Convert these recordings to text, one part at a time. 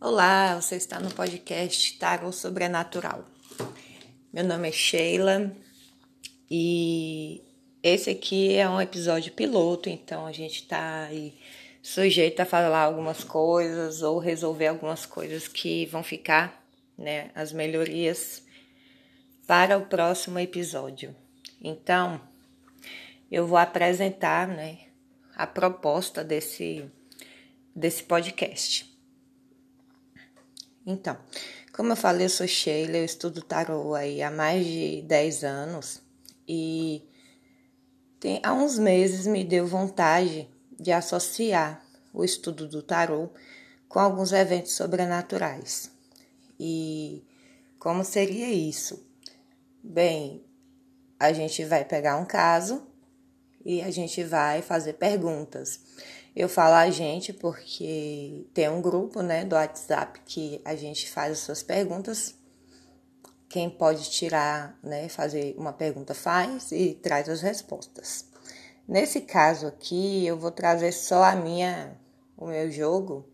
Olá, você está no podcast Tarot Sobrenatural. Meu nome é Sheila e esse aqui é um episódio piloto, então a gente está sujeito a falar algumas coisas ou resolver algumas coisas que vão ficar, né, as melhorias para o próximo episódio. Então, eu vou apresentar, né, a proposta desse desse podcast. Então, como eu falei, eu sou Sheila, eu estudo tarô aí há mais de 10 anos e tem, há uns meses me deu vontade de associar o estudo do tarô com alguns eventos sobrenaturais. E como seria isso? Bem, a gente vai pegar um caso e a gente vai fazer perguntas. Eu falo a gente porque tem um grupo, né, do WhatsApp que a gente faz as suas perguntas. Quem pode tirar, né, fazer uma pergunta faz e traz as respostas. Nesse caso aqui, eu vou trazer só a minha, o meu jogo,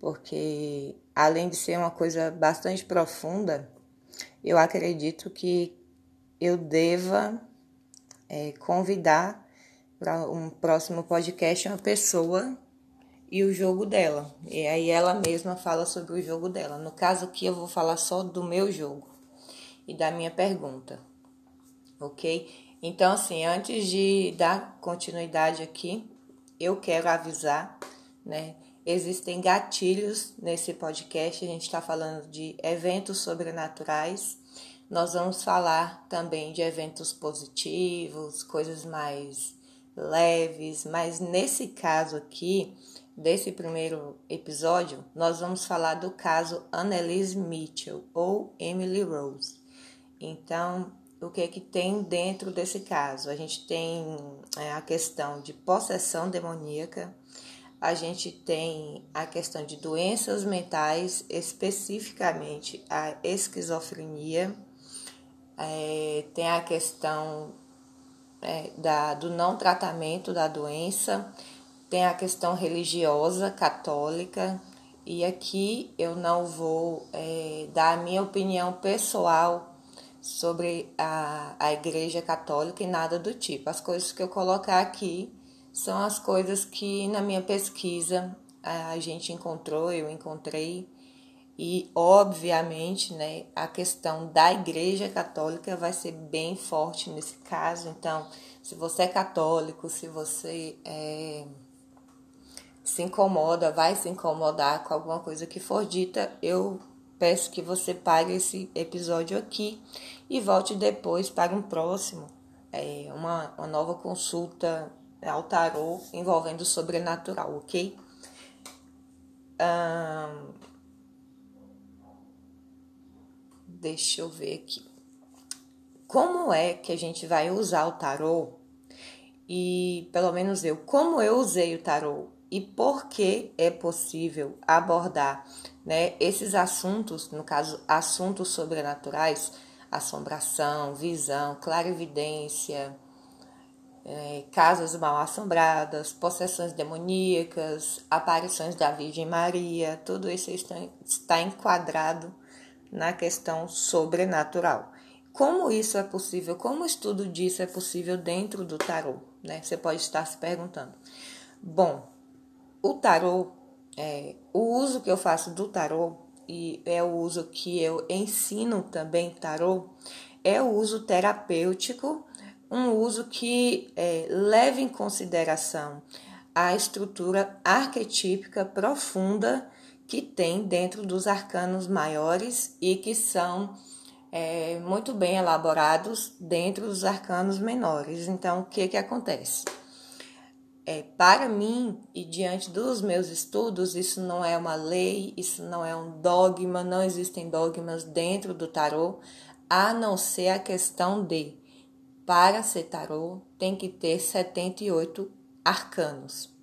porque além de ser uma coisa bastante profunda, eu acredito que eu deva é, convidar para um próximo podcast uma pessoa e o jogo dela. E aí ela mesma fala sobre o jogo dela. No caso aqui eu vou falar só do meu jogo e da minha pergunta. OK? Então assim, antes de dar continuidade aqui, eu quero avisar, né? Existem gatilhos nesse podcast. A gente está falando de eventos sobrenaturais. Nós vamos falar também de eventos positivos, coisas mais leves, mas nesse caso aqui, desse primeiro episódio, nós vamos falar do caso Annelise Mitchell ou Emily Rose. Então, o que é que tem dentro desse caso? A gente tem é, a questão de possessão demoníaca, a gente tem a questão de doenças mentais, especificamente a esquizofrenia, é, tem a questão é, da, do não tratamento da doença, tem a questão religiosa católica, e aqui eu não vou é, dar a minha opinião pessoal sobre a, a Igreja Católica e nada do tipo. As coisas que eu colocar aqui são as coisas que na minha pesquisa a gente encontrou, eu encontrei e, obviamente, né, a questão da Igreja Católica vai ser bem forte nesse caso. Então, se você é católico, se você é, se incomoda, vai se incomodar com alguma coisa que for dita, eu peço que você pare esse episódio aqui e volte depois para um próximo, é, uma, uma nova consulta ao tarô envolvendo o sobrenatural, ok? Um, Deixa eu ver aqui. Como é que a gente vai usar o tarô? E pelo menos eu, como eu usei o tarô e por que é possível abordar né, esses assuntos, no caso, assuntos sobrenaturais, assombração, visão, clarividência, é, casas mal assombradas, possessões demoníacas, aparições da Virgem Maria, tudo isso está, está enquadrado na questão sobrenatural. Como isso é possível? Como o estudo disso é possível dentro do tarô? Né? Você pode estar se perguntando. Bom, o tarô, é, o uso que eu faço do tarô e é o uso que eu ensino também tarô é o uso terapêutico, um uso que é, leva em consideração a estrutura arquetípica profunda que tem dentro dos arcanos maiores e que são é, muito bem elaborados dentro dos arcanos menores. Então, o que, que acontece? É, para mim, e diante dos meus estudos, isso não é uma lei, isso não é um dogma, não existem dogmas dentro do tarô, a não ser a questão de, para ser tarô, tem que ter 78 arcanos.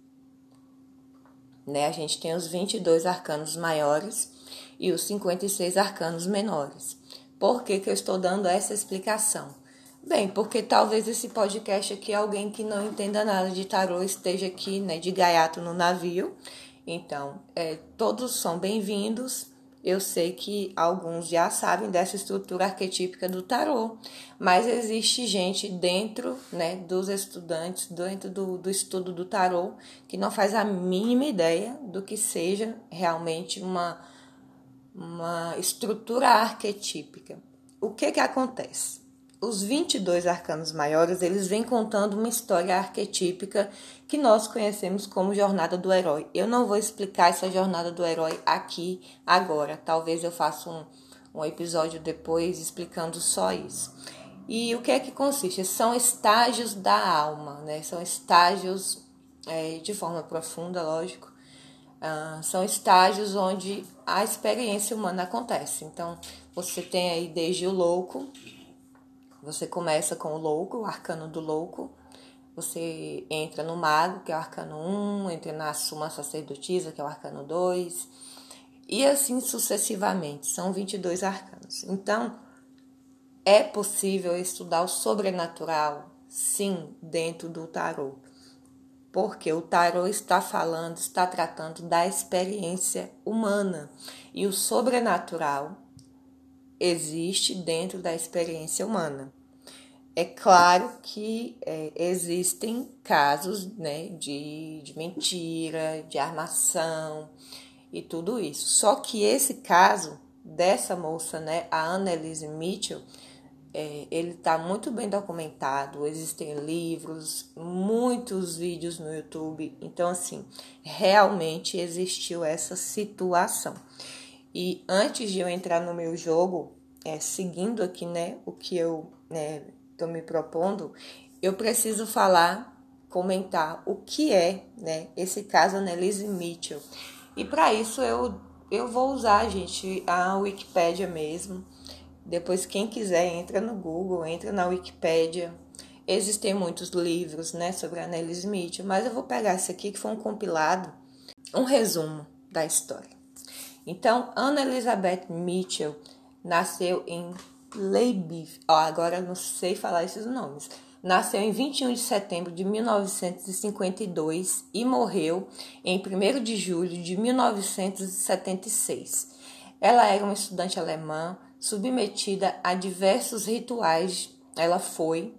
Né? A gente tem os 22 arcanos maiores e os 56 arcanos menores. Por que, que eu estou dando essa explicação? Bem, porque talvez esse podcast aqui, alguém que não entenda nada de tarô esteja aqui, né, de gaiato no navio Então, é, todos são bem-vindos. Eu sei que alguns já sabem dessa estrutura arquetípica do tarô, mas existe gente dentro né, dos estudantes, dentro do, do estudo do tarô, que não faz a mínima ideia do que seja realmente uma, uma estrutura arquetípica. O que, que acontece? Os 22 arcanos maiores, eles vêm contando uma história arquetípica que nós conhecemos como jornada do herói. Eu não vou explicar essa jornada do herói aqui agora. Talvez eu faça um, um episódio depois explicando só isso. E o que é que consiste? São estágios da alma, né? São estágios é, de forma profunda, lógico. Uh, são estágios onde a experiência humana acontece. Então, você tem aí desde o louco, você começa com o louco, o arcano do louco. Você entra no mago, que é o arcano 1, entra na suma sacerdotisa, que é o arcano 2, e assim sucessivamente. São 22 arcanos. Então, é possível estudar o sobrenatural, sim, dentro do tarô. Porque o tarô está falando, está tratando da experiência humana. E o sobrenatural existe dentro da experiência humana. É claro que é, existem casos né, de, de mentira, de armação e tudo isso. Só que esse caso dessa moça, né, a Annelise Mitchell, é, ele está muito bem documentado, existem livros, muitos vídeos no YouTube. Então, assim, realmente existiu essa situação. E antes de eu entrar no meu jogo, é, seguindo aqui, né, o que eu estou me propondo, eu preciso falar, comentar o que é, né, esse caso Annelise Mitchell. E para isso eu, eu vou usar, gente, a Wikipédia mesmo. Depois, quem quiser, entra no Google, entra na Wikipédia. Existem muitos livros, né, sobre Annelise Mitchell, mas eu vou pegar esse aqui que foi um compilado, um resumo da história. Então, Anna Elizabeth Mitchell nasceu em Leibif, oh, agora não sei falar esses nomes. Nasceu em 21 de setembro de 1952 e morreu em 1 de julho de 1976. Ela era uma estudante alemã submetida a diversos rituais. Ela foi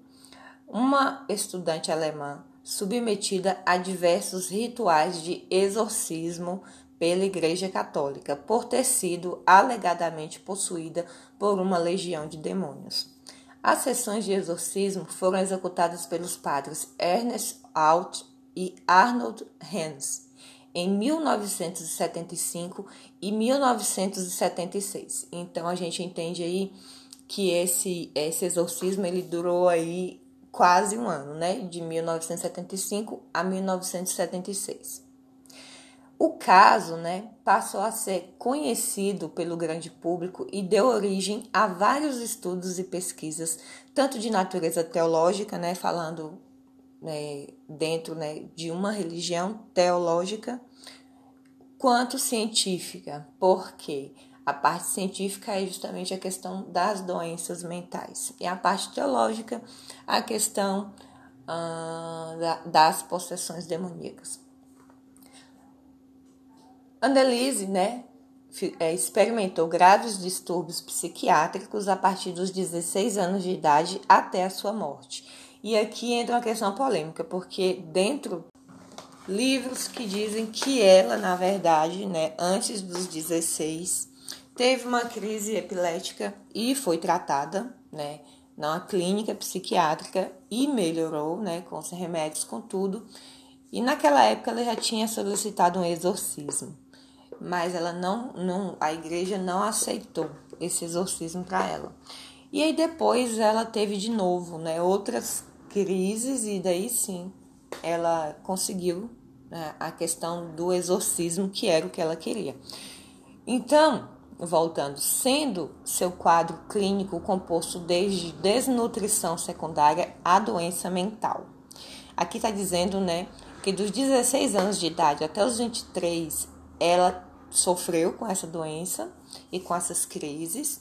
uma estudante alemã submetida a diversos rituais de exorcismo pela Igreja Católica por ter sido alegadamente possuída por uma legião de demônios. As sessões de exorcismo foram executadas pelos padres Ernest Alt e Arnold Hens em 1975 e 1976. Então a gente entende aí que esse, esse exorcismo ele durou aí quase um ano, né? De 1975 a 1976. O caso né, passou a ser conhecido pelo grande público e deu origem a vários estudos e pesquisas, tanto de natureza teológica, né, falando né, dentro né, de uma religião teológica, quanto científica, porque a parte científica é justamente a questão das doenças mentais, e a parte teológica, a questão da, das possessões demoníacas. Annelise, né, é, experimentou graves distúrbios psiquiátricos a partir dos 16 anos de idade até a sua morte. E aqui entra uma questão polêmica, porque dentro livros que dizem que ela, na verdade, né, antes dos 16, teve uma crise epilética e foi tratada, né, numa clínica psiquiátrica e melhorou, né, com os remédios, com tudo. E naquela época ela já tinha solicitado um exorcismo mas ela não, não a igreja não aceitou esse exorcismo para ela. E aí depois ela teve de novo, né, outras crises e daí sim ela conseguiu né, a questão do exorcismo que era o que ela queria. Então, voltando, sendo seu quadro clínico composto desde desnutrição secundária a doença mental. Aqui está dizendo, né, que dos 16 anos de idade até os 23, ela sofreu com essa doença e com essas crises,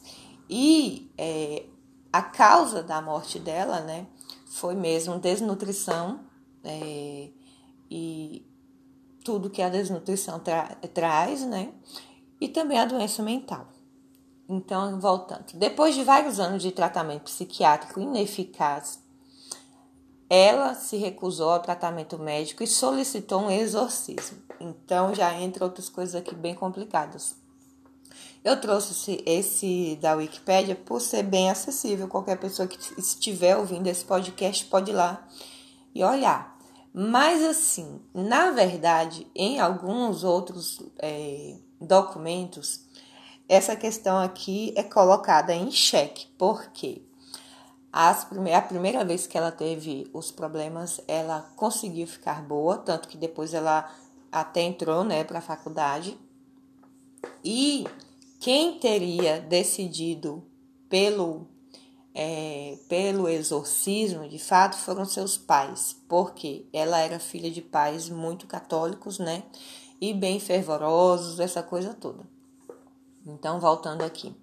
e é, a causa da morte dela, né, foi mesmo desnutrição é, e tudo que a desnutrição tra traz, né? E também a doença mental. Então, voltando. Depois de vários anos de tratamento psiquiátrico ineficaz, ela se recusou ao tratamento médico e solicitou um exorcismo. Então, já entra outras coisas aqui bem complicadas. Eu trouxe esse, da Wikipédia por ser bem acessível. Qualquer pessoa que estiver ouvindo esse podcast pode ir lá e olhar. Mas, assim, na verdade, em alguns outros é, documentos, essa questão aqui é colocada em xeque. Por quê? As a primeira vez que ela teve os problemas, ela conseguiu ficar boa, tanto que depois ela até entrou né, para a faculdade. E quem teria decidido pelo, é, pelo exorcismo, de fato, foram seus pais, porque ela era filha de pais muito católicos, né? E bem fervorosos, essa coisa toda. Então, voltando aqui.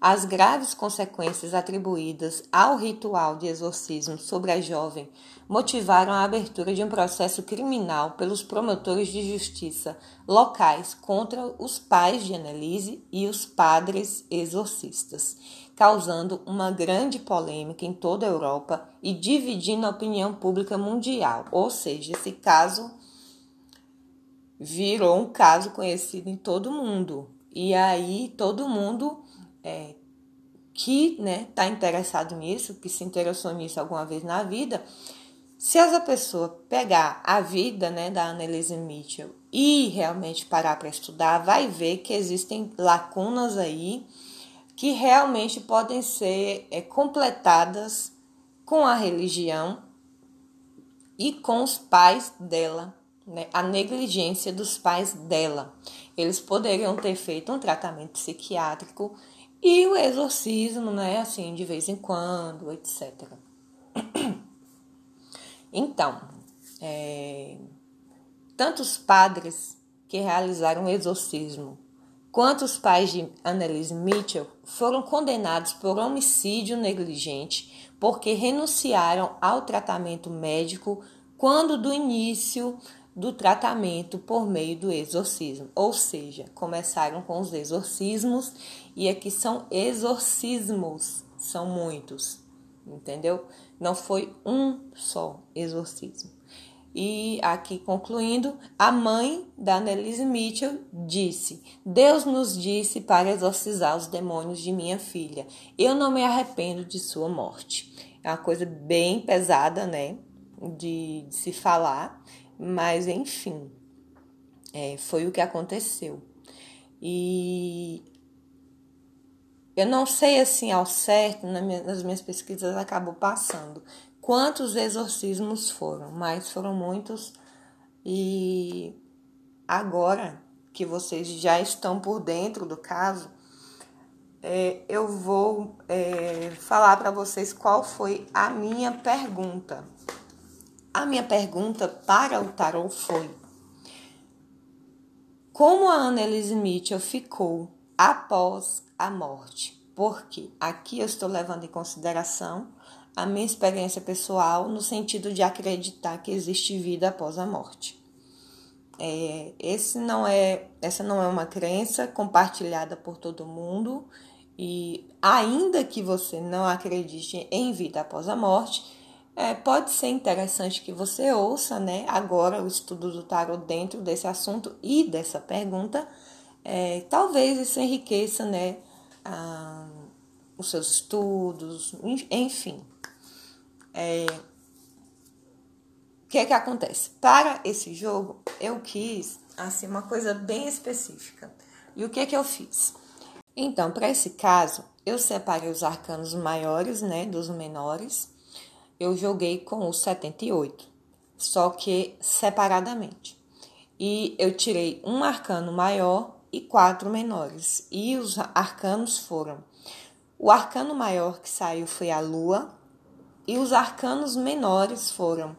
As graves consequências atribuídas ao ritual de exorcismo sobre a jovem motivaram a abertura de um processo criminal pelos promotores de justiça locais contra os pais de Annelise e os padres exorcistas, causando uma grande polêmica em toda a Europa e dividindo a opinião pública mundial. Ou seja, esse caso virou um caso conhecido em todo o mundo. E aí todo mundo é, que está né, interessado nisso, que se interessou nisso alguma vez na vida, se essa pessoa pegar a vida né, da Annelise Mitchell e realmente parar para estudar, vai ver que existem lacunas aí que realmente podem ser é, completadas com a religião e com os pais dela, né, a negligência dos pais dela. Eles poderiam ter feito um tratamento psiquiátrico e o exorcismo, né, assim, de vez em quando, etc. Então, é, tanto os padres que realizaram o exorcismo quanto os pais de Annelise Mitchell foram condenados por homicídio negligente porque renunciaram ao tratamento médico quando do início do tratamento por meio do exorcismo, ou seja, começaram com os exorcismos e aqui são exorcismos, são muitos, entendeu? Não foi um só exorcismo. E aqui concluindo, a mãe da Annelise Mitchell disse: Deus nos disse para exorcizar os demônios de minha filha. Eu não me arrependo de sua morte. É uma coisa bem pesada, né? De, de se falar, mas enfim, é, foi o que aconteceu. E eu não sei assim ao certo, nas minhas pesquisas acabou passando quantos exorcismos foram, mas foram muitos. E agora que vocês já estão por dentro do caso, é, eu vou é, falar para vocês qual foi a minha pergunta. A minha pergunta para o tarot foi: Como a Annelise Mitchell ficou após a morte? Porque aqui eu estou levando em consideração a minha experiência pessoal no sentido de acreditar que existe vida após a morte. É, esse não é, essa não é uma crença compartilhada por todo mundo e ainda que você não acredite em vida após a morte, é, pode ser interessante que você ouça, né, agora o estudo do tarot dentro desse assunto e dessa pergunta. É, talvez isso enriqueça, né, a, os seus estudos, enfim. É, o que é que acontece? Para esse jogo, eu quis, assim, uma coisa bem específica. E o que é que eu fiz? Então, para esse caso, eu separei os arcanos maiores, né, dos menores eu joguei com o 78, só que separadamente. E eu tirei um arcano maior e quatro menores. E os arcanos foram: o arcano maior que saiu foi a lua, e os arcanos menores foram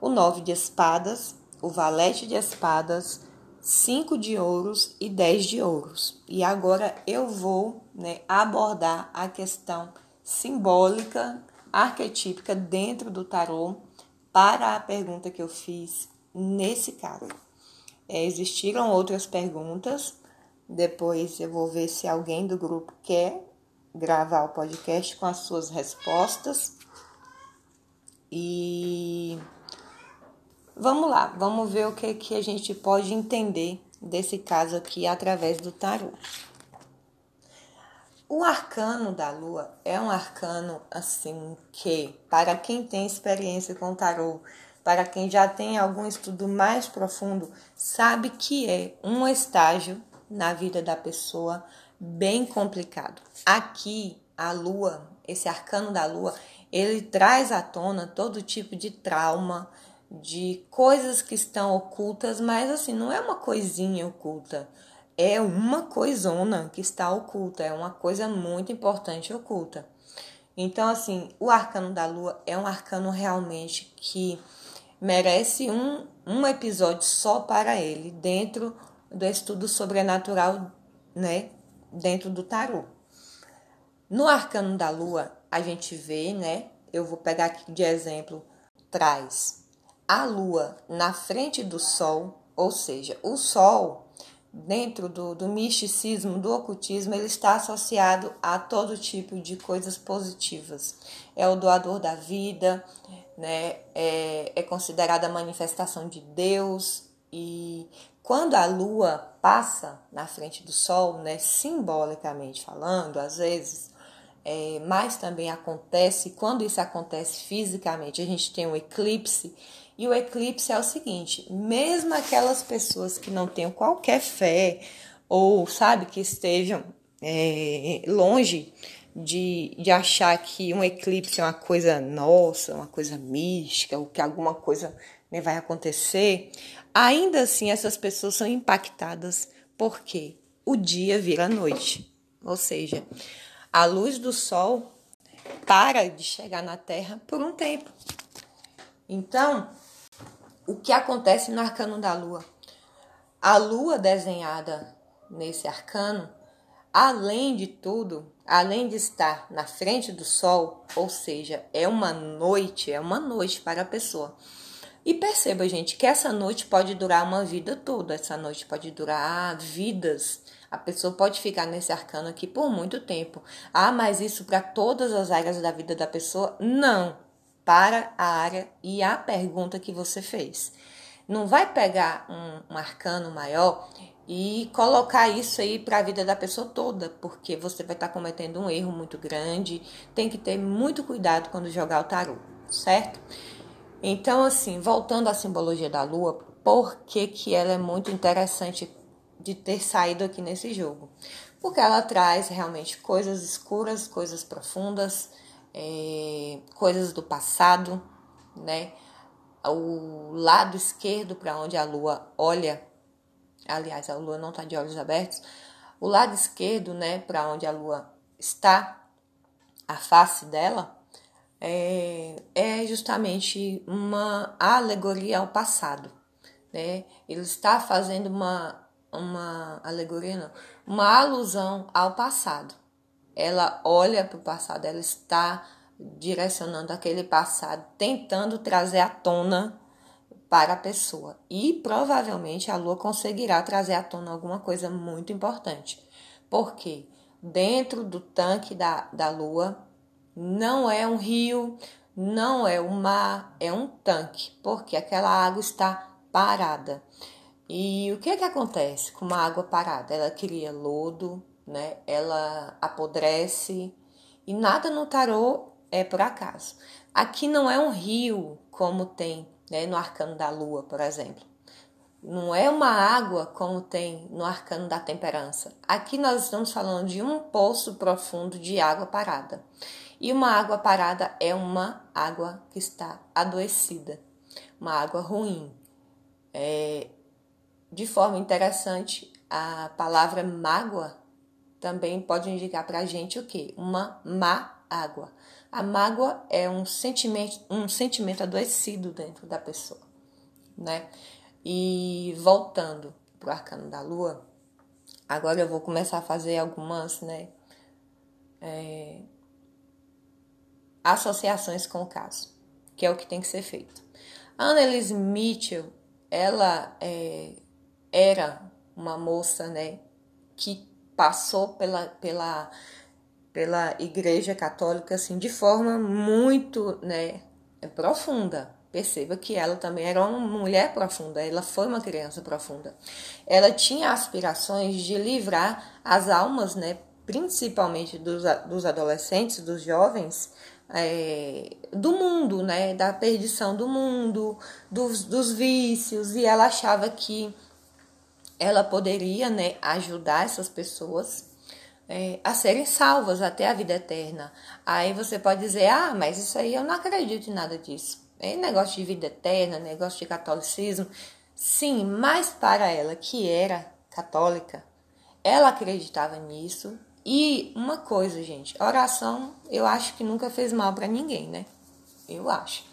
o nove de espadas, o valete de espadas, cinco de ouros e dez de ouros. E agora eu vou né, abordar a questão simbólica arquetípica dentro do tarô para a pergunta que eu fiz nesse caso. É, existiram outras perguntas. Depois eu vou ver se alguém do grupo quer gravar o podcast com as suas respostas. E vamos lá, vamos ver o que, que a gente pode entender desse caso aqui através do tarô. O arcano da lua é um arcano assim que, para quem tem experiência com tarô, para quem já tem algum estudo mais profundo, sabe que é um estágio na vida da pessoa bem complicado. Aqui, a lua, esse arcano da lua, ele traz à tona todo tipo de trauma, de coisas que estão ocultas, mas assim, não é uma coisinha oculta é uma coisona que está oculta, é uma coisa muito importante oculta. Então, assim, o arcano da lua é um arcano realmente que merece um, um episódio só para ele, dentro do estudo sobrenatural, né? Dentro do tarô. No arcano da lua, a gente vê, né? Eu vou pegar aqui de exemplo, traz a lua na frente do sol, ou seja, o sol dentro do, do misticismo, do ocultismo, ele está associado a todo tipo de coisas positivas. É o doador da vida, né? é, é considerada a manifestação de Deus. E quando a lua passa na frente do sol, né, simbolicamente falando, às vezes, é, mas também acontece, quando isso acontece fisicamente, a gente tem um eclipse. E o eclipse é o seguinte: mesmo aquelas pessoas que não tenham qualquer fé ou sabe que estejam é, longe de, de achar que um eclipse é uma coisa nossa, uma coisa mística, ou que alguma coisa né, vai acontecer, ainda assim essas pessoas são impactadas. Porque o dia vira noite. Ou seja, a luz do sol para de chegar na Terra por um tempo. Então, o que acontece no arcano da lua. A lua desenhada nesse arcano, além de tudo, além de estar na frente do sol, ou seja, é uma noite, é uma noite para a pessoa. E perceba, gente, que essa noite pode durar uma vida toda, essa noite pode durar vidas. A pessoa pode ficar nesse arcano aqui por muito tempo. Ah, mas isso para todas as áreas da vida da pessoa? Não para a área e a pergunta que você fez. Não vai pegar um, um arcano maior e colocar isso aí para a vida da pessoa toda, porque você vai estar tá cometendo um erro muito grande. Tem que ter muito cuidado quando jogar o tarô, certo? Então, assim, voltando à simbologia da lua, por que, que ela é muito interessante de ter saído aqui nesse jogo? Porque ela traz realmente coisas escuras, coisas profundas, é, coisas do passado, né? O lado esquerdo para onde a lua olha, aliás, a lua não está de olhos abertos, o lado esquerdo, né, para onde a lua está, a face dela, é, é justamente uma alegoria ao passado, né? Ele está fazendo uma, uma alegoria, não, uma alusão ao passado ela olha para o passado, ela está direcionando aquele passado, tentando trazer à tona para a pessoa. E provavelmente a lua conseguirá trazer à tona alguma coisa muito importante. Porque dentro do tanque da, da lua não é um rio, não é um mar, é um tanque, porque aquela água está parada. E o que, é que acontece com uma água parada? Ela cria lodo, né? Ela apodrece e nada no tarô é por acaso. Aqui não é um rio como tem né, no arcano da lua, por exemplo. Não é uma água como tem no arcano da temperança. Aqui nós estamos falando de um poço profundo de água parada. E uma água parada é uma água que está adoecida, uma água ruim. É, de forma interessante, a palavra mágoa também pode indicar para a gente o que? Uma má água. A mágoa é um sentimento, um sentimento adoecido dentro da pessoa, né? E voltando para o arcano da lua, agora eu vou começar a fazer algumas, né? É, associações com o caso, que é o que tem que ser feito. A Annelise Mitchell, ela é, era uma moça, né, que passou pela, pela, pela Igreja Católica assim de forma muito, né, profunda. Perceba que ela também era uma mulher profunda, ela foi uma criança profunda. Ela tinha aspirações de livrar as almas, né, principalmente dos, dos adolescentes, dos jovens, é, do mundo, né, da perdição do mundo, dos, dos vícios, e ela achava que ela poderia né, ajudar essas pessoas é, a serem salvas até a vida eterna. Aí você pode dizer, ah, mas isso aí eu não acredito em nada disso. É negócio de vida eterna, negócio de catolicismo. Sim, mas para ela que era católica, ela acreditava nisso. E uma coisa, gente, oração eu acho que nunca fez mal para ninguém, né? Eu acho.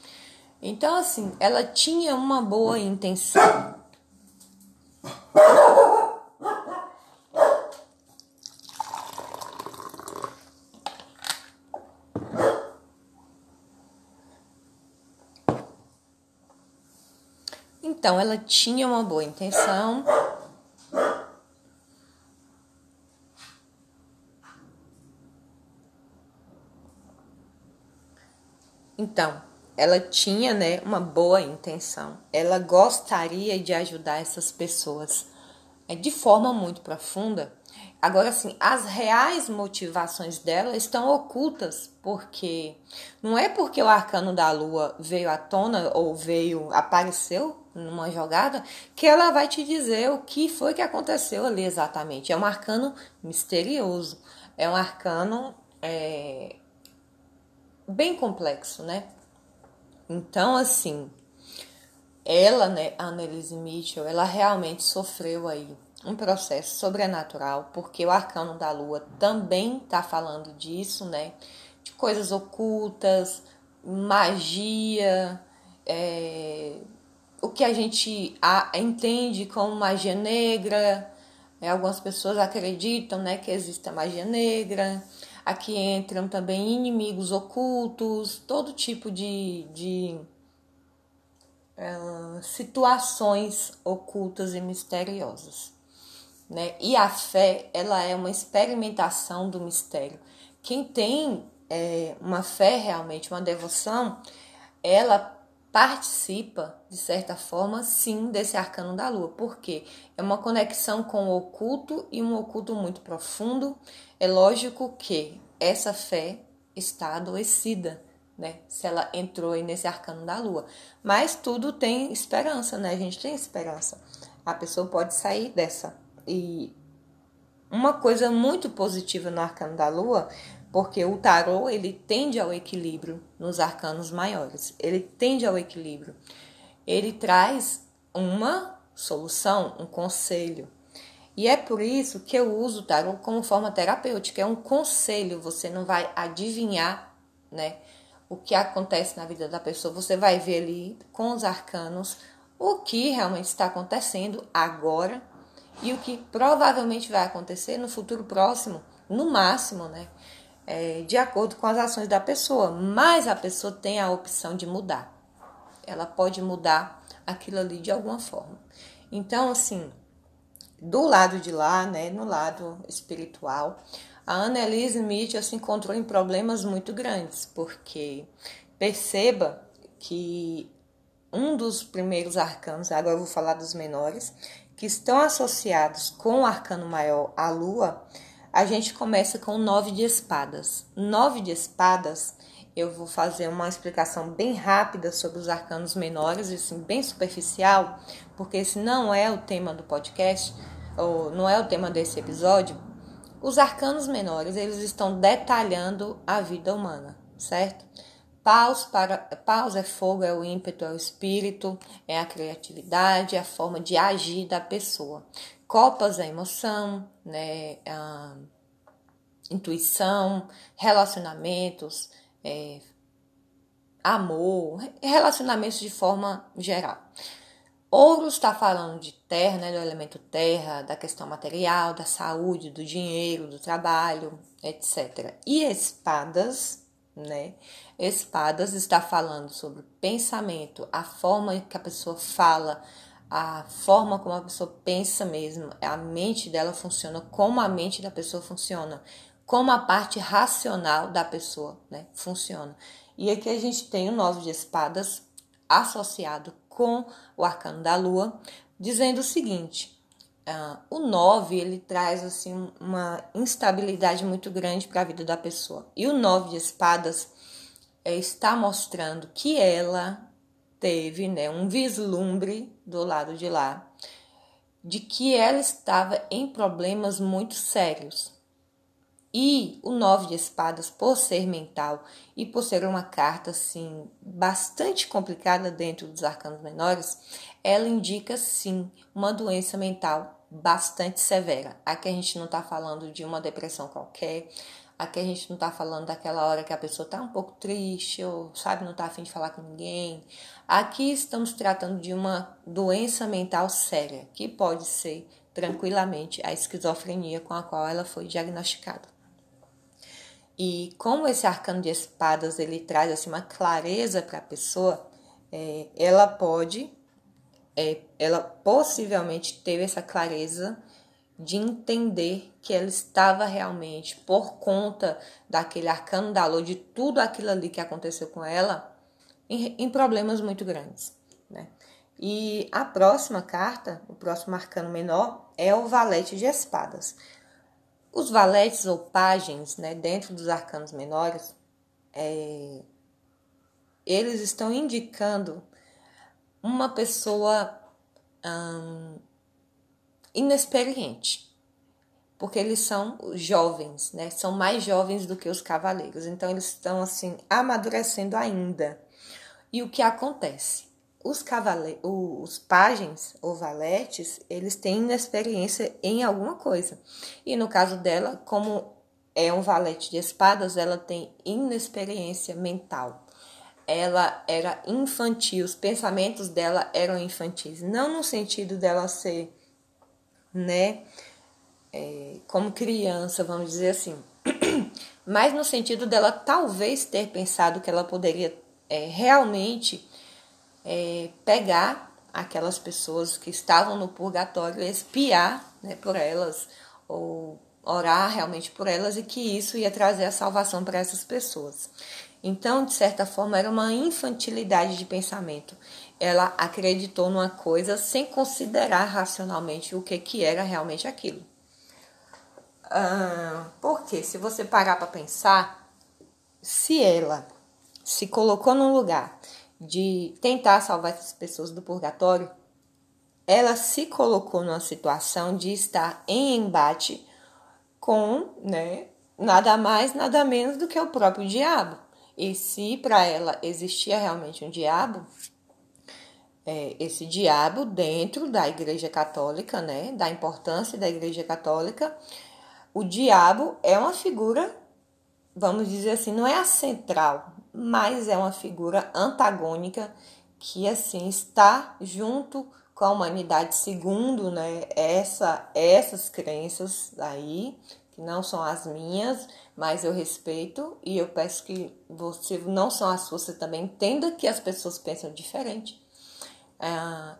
Então, assim, ela tinha uma boa intenção. Então, ela tinha uma boa intenção. Então, ela tinha, né, uma boa intenção. Ela gostaria de ajudar essas pessoas é, de forma muito profunda. Agora, assim, as reais motivações dela estão ocultas, porque não é porque o arcano da lua veio à tona ou veio, apareceu numa jogada, que ela vai te dizer o que foi que aconteceu ali exatamente. É um arcano misterioso, é um arcano é, bem complexo, né? Então, assim, ela, né, a Annelise Mitchell, ela realmente sofreu aí um processo sobrenatural, porque o arcano da lua também está falando disso, né? De coisas ocultas, magia, é, o que a gente entende como magia negra. É, algumas pessoas acreditam né, que existe a magia negra. Aqui entram também inimigos ocultos, todo tipo de, de uh, situações ocultas e misteriosas. Né? E a fé, ela é uma experimentação do mistério. Quem tem é, uma fé realmente, uma devoção, ela participa, de certa forma, sim, desse arcano da lua, porque é uma conexão com o oculto e um oculto muito profundo. É lógico que essa fé está adoecida, né? Se ela entrou aí nesse arcano da lua. Mas tudo tem esperança, né? A gente tem esperança. A pessoa pode sair dessa. E uma coisa muito positiva no arcano da lua porque o tarô ele tende ao equilíbrio nos arcanos maiores. Ele tende ao equilíbrio. Ele traz uma solução, um conselho. E é por isso que eu uso o tarô como forma terapêutica, é um conselho, você não vai adivinhar, né, o que acontece na vida da pessoa, você vai ver ali com os arcanos o que realmente está acontecendo agora e o que provavelmente vai acontecer no futuro próximo, no máximo, né? é, de acordo com as ações da pessoa, mas a pessoa tem a opção de mudar. Ela pode mudar aquilo ali de alguma forma. Então, assim, do lado de lá, né, no lado espiritual, a Annelise Mitchell se encontrou em problemas muito grandes, porque perceba que um dos primeiros arcanos, agora eu vou falar dos menores, que estão associados com o arcano maior, a lua, a gente começa com nove de espadas. Nove de espadas, eu vou fazer uma explicação bem rápida sobre os arcanos menores, assim, bem superficial, porque esse não é o tema do podcast, ou não é o tema desse episódio. Os arcanos menores, eles estão detalhando a vida humana, certo? Paus, para, paus é fogo, é o ímpeto, é o espírito, é a criatividade, é a forma de agir da pessoa. Copas é emoção, né? A intuição, relacionamentos, é, amor, relacionamentos de forma geral. Ouro está falando de terra, né, do elemento terra, da questão material, da saúde, do dinheiro, do trabalho, etc. E espadas, né? Espadas está falando sobre pensamento, a forma que a pessoa fala, a forma como a pessoa pensa mesmo, a mente dela funciona, como a mente da pessoa funciona, como a parte racional da pessoa né, funciona. E aqui a gente tem o nove de espadas associado com o arcano da lua, dizendo o seguinte: uh, o nove ele traz assim uma instabilidade muito grande para a vida da pessoa. E o nove de espadas é, está mostrando que ela teve né, um vislumbre do lado de lá de que ela estava em problemas muito sérios. E o nove de espadas, por ser mental e por ser uma carta assim bastante complicada dentro dos arcanos menores, ela indica sim uma doença mental bastante severa. Aqui a gente não está falando de uma depressão qualquer, Aqui a gente não tá falando daquela hora que a pessoa tá um pouco triste ou sabe, não tá afim de falar com ninguém. Aqui estamos tratando de uma doença mental séria, que pode ser tranquilamente a esquizofrenia com a qual ela foi diagnosticada. E como esse arcano de espadas ele traz assim uma clareza para a pessoa, é, ela pode, é, ela possivelmente teve essa clareza de entender que ela estava realmente, por conta daquele arcano da lua, de tudo aquilo ali que aconteceu com ela, em, em problemas muito grandes. Né? E a próxima carta, o próximo arcano menor, é o valete de espadas. Os valetes ou pagens, né, dentro dos arcanos menores, é, eles estão indicando uma pessoa inexperiente, porque eles são jovens, né? São mais jovens do que os cavaleiros, então eles estão assim amadurecendo ainda. E o que acontece? Os cavaleiros, os pagens ou valetes, eles têm inexperiência em alguma coisa. E no caso dela, como é um valete de espadas, ela tem inexperiência mental. Ela era infantil, os pensamentos dela eram infantis, não no sentido dela ser né? É, como criança, vamos dizer assim. Mas no sentido dela talvez ter pensado que ela poderia é, realmente é, pegar aquelas pessoas que estavam no purgatório, espiar né, por elas, ou orar realmente por elas, e que isso ia trazer a salvação para essas pessoas. Então, de certa forma, era uma infantilidade de pensamento ela acreditou numa coisa sem considerar racionalmente o que, que era realmente aquilo. Ah, porque se você parar para pensar, se ela se colocou num lugar de tentar salvar essas pessoas do purgatório, ela se colocou numa situação de estar em embate com, né, nada mais, nada menos do que o próprio diabo. E se para ela existia realmente um diabo, é, esse diabo dentro da Igreja Católica, né? Da importância da Igreja Católica. O diabo é uma figura, vamos dizer assim, não é a central, mas é uma figura antagônica que assim está junto com a humanidade segundo, né? Essa, essas crenças aí que não são as minhas, mas eu respeito e eu peço que você não são as suas, você também entenda que as pessoas pensam diferente é,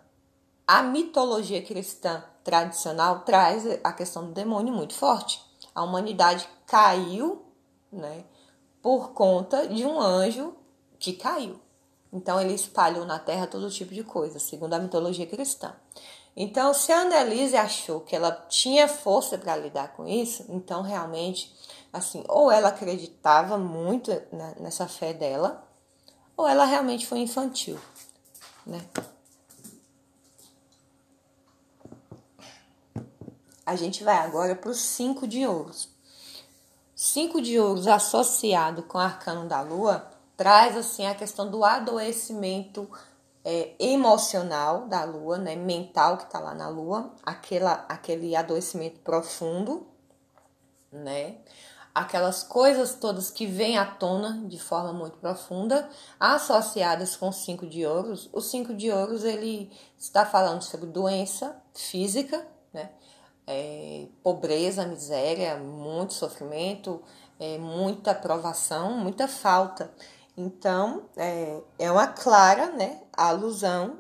a mitologia cristã tradicional traz a questão do demônio muito forte. A humanidade caiu, né, por conta de um anjo que caiu. Então ele espalhou na terra todo tipo de coisa, segundo a mitologia cristã. Então, se a Annelise achou que ela tinha força para lidar com isso, então realmente, assim, ou ela acreditava muito nessa fé dela, ou ela realmente foi infantil, né? A gente vai agora para os cinco de ouros. Cinco de ouros associado com o arcano da lua traz assim a questão do adoecimento é, emocional da lua, né, mental que está lá na lua, aquela, aquele adoecimento profundo, né, aquelas coisas todas que vêm à tona de forma muito profunda, associadas com o cinco de ouros. O cinco de ouros ele está falando sobre doença física, né, é, pobreza, miséria, muito sofrimento, é, muita provação, muita falta. Então, é, é uma clara né, alusão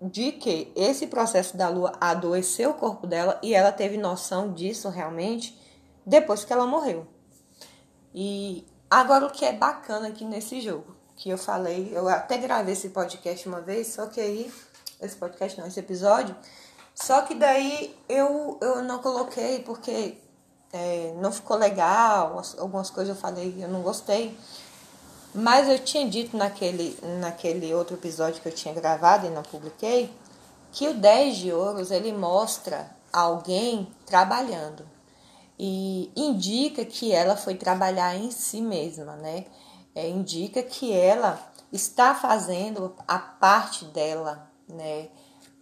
de que esse processo da lua adoeceu o corpo dela e ela teve noção disso realmente depois que ela morreu. E agora o que é bacana aqui nesse jogo, que eu falei, eu até gravei esse podcast uma vez, só que aí, esse podcast não, esse episódio, só que daí eu, eu não coloquei porque é, não ficou legal, algumas coisas eu falei eu não gostei. Mas eu tinha dito naquele, naquele outro episódio que eu tinha gravado e não publiquei, que o 10 de ouros ele mostra alguém trabalhando e indica que ela foi trabalhar em si mesma, né? É, indica que ela está fazendo a parte dela, né?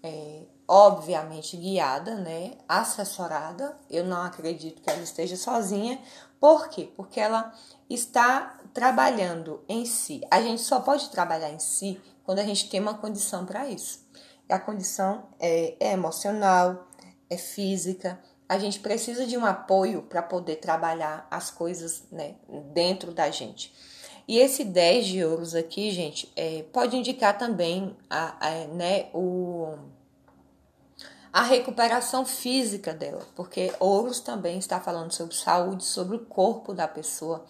É, obviamente guiada, né? Assessorada. Eu não acredito que ela esteja sozinha. Por quê? Porque ela está trabalhando em si. A gente só pode trabalhar em si quando a gente tem uma condição para isso. A condição é, é, emocional, é física. A gente precisa de um apoio para poder trabalhar as coisas né, dentro da gente. E esse 10 de ouros aqui, gente, é, pode indicar também a, a, né, o, a recuperação física dela, porque ouros também está falando sobre saúde, sobre o corpo da pessoa,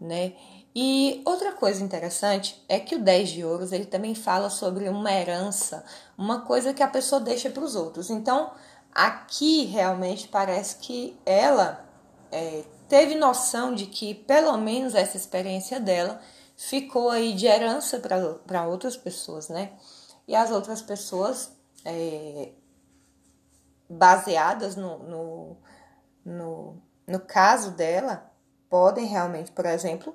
né? E outra coisa interessante é que o 10 de ouros ele também fala sobre uma herança, uma coisa que a pessoa deixa para os outros. Então, aqui realmente parece que ela é, teve noção de que pelo menos essa experiência dela ficou aí de herança para outras pessoas, né? E as outras pessoas, é, baseadas no, no, no, no caso dela, podem realmente, por exemplo,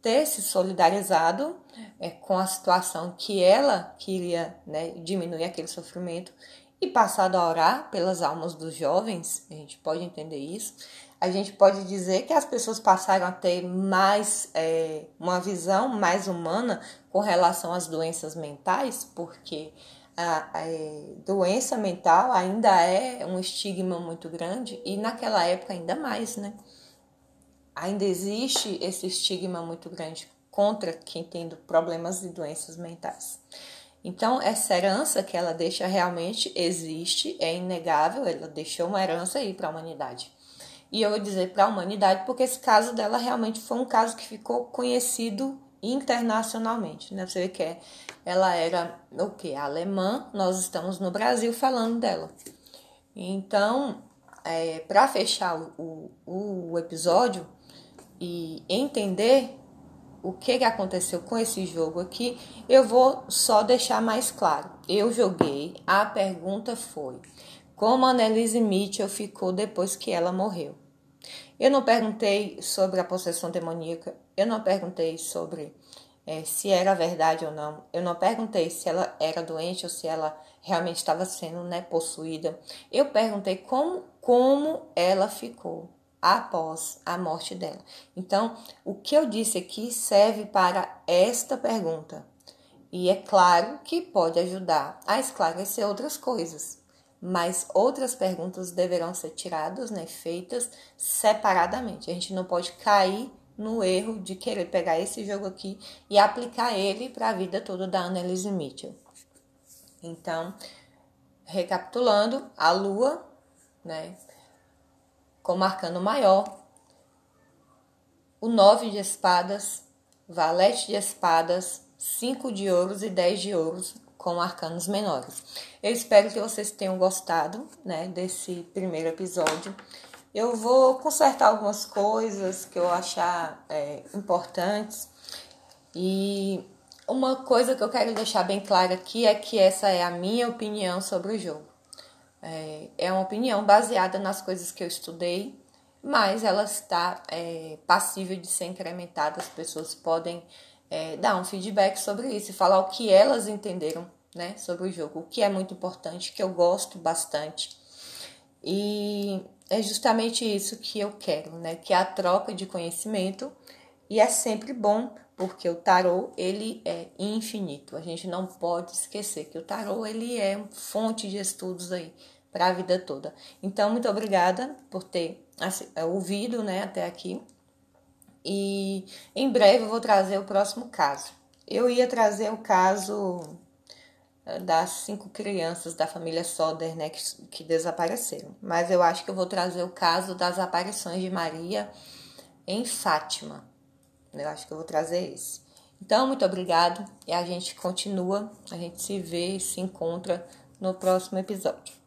ter se solidarizado é, com a situação que ela queria né, diminuir aquele sofrimento e passado a orar pelas almas dos jovens, a gente pode entender isso. A gente pode dizer que as pessoas passaram a ter mais é, uma visão mais humana com relação às doenças mentais, porque a, a, é, doença mental ainda é um estigma muito grande e naquela época ainda mais, né? ainda existe esse estigma muito grande contra quem tem problemas e doenças mentais. Então, essa herança que ela deixa realmente existe, é inegável, ela deixou uma herança aí para a humanidade. E eu vou dizer para a humanidade porque esse caso dela realmente foi um caso que ficou conhecido internacionalmente, né? Você vê que é, ela era o que? Alemã, nós estamos no Brasil falando dela. Então, é, para fechar o, o, o episódio, e entender o que, que aconteceu com esse jogo aqui, eu vou só deixar mais claro. Eu joguei, a pergunta foi: como a Annelise Mitchell ficou depois que ela morreu? Eu não perguntei sobre a possessão demoníaca, eu não perguntei sobre é, se era verdade ou não, eu não perguntei se ela era doente ou se ela realmente estava sendo né, possuída. Eu perguntei como, como ela ficou após a morte dela. Então, o que eu disse aqui serve para esta pergunta. E é claro que pode ajudar a esclarecer outras coisas, mas outras perguntas deverão ser tiradas, né, feitas separadamente. A gente não pode cair no erro de querer pegar esse jogo aqui e aplicar ele para a vida toda da Annelise Mitchell. Então, recapitulando, a Lua, né, como arcano maior, o nove de espadas, valete de espadas, cinco de ouros e dez de ouros com arcanos menores. Eu espero que vocês tenham gostado né, desse primeiro episódio. Eu vou consertar algumas coisas que eu achar é, importantes. E uma coisa que eu quero deixar bem clara aqui é que essa é a minha opinião sobre o jogo. É, é uma opinião baseada nas coisas que eu estudei, mas ela está é, passível de ser incrementada. As pessoas podem é, dar um feedback sobre isso e falar o que elas entenderam né, sobre o jogo, o que é muito importante, que eu gosto bastante. E é justamente isso que eu quero, né? Que é a troca de conhecimento e é sempre bom porque o tarô ele é infinito. A gente não pode esquecer que o tarô ele é fonte de estudos aí para a vida toda. Então, muito obrigada por ter ouvido, né, até aqui. E em breve eu vou trazer o próximo caso. Eu ia trazer o caso das cinco crianças da família Soder, né, que, que desapareceram. Mas eu acho que eu vou trazer o caso das aparições de Maria em Fátima. Eu acho que eu vou trazer esse. Então, muito obrigado e a gente continua, a gente se vê e se encontra no próximo episódio.